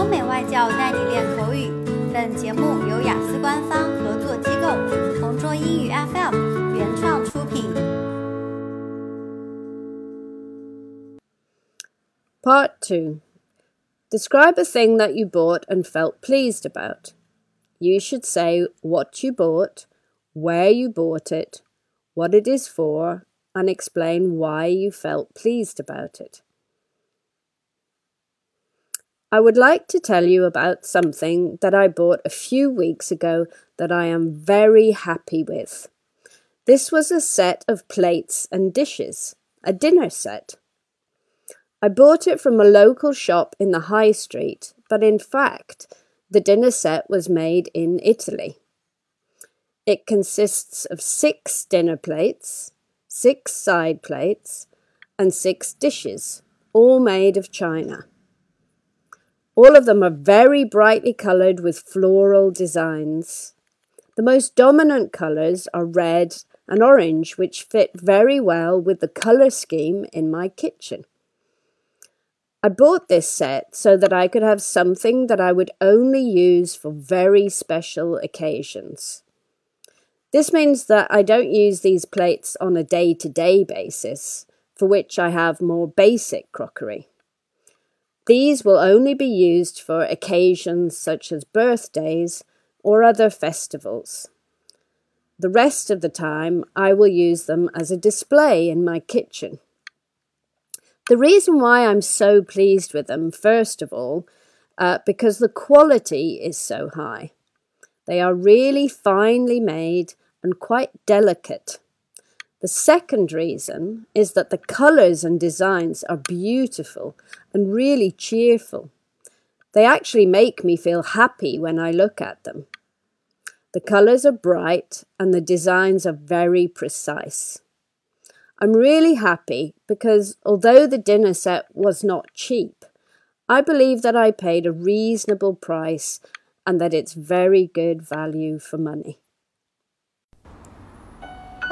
欧美外教带你练口语。本节目由雅思官方合作机构同桌英语 FM 原创出品。Part 2 Describe a thing that you bought and felt pleased about. You should say what you bought, where you bought it, what it is for, and explain why you felt pleased about it. I would like to tell you about something that I bought a few weeks ago that I am very happy with. This was a set of plates and dishes, a dinner set. I bought it from a local shop in the high street, but in fact, the dinner set was made in Italy. It consists of six dinner plates, six side plates, and six dishes, all made of china. All of them are very brightly coloured with floral designs. The most dominant colours are red and orange, which fit very well with the colour scheme in my kitchen. I bought this set so that I could have something that I would only use for very special occasions. This means that I don't use these plates on a day to day basis, for which I have more basic crockery. These will only be used for occasions such as birthdays or other festivals. The rest of the time, I will use them as a display in my kitchen. The reason why I'm so pleased with them, first of all, uh, because the quality is so high. They are really finely made and quite delicate. The second reason is that the colours and designs are beautiful and really cheerful. They actually make me feel happy when I look at them. The colours are bright and the designs are very precise. I'm really happy because although the dinner set was not cheap, I believe that I paid a reasonable price and that it's very good value for money.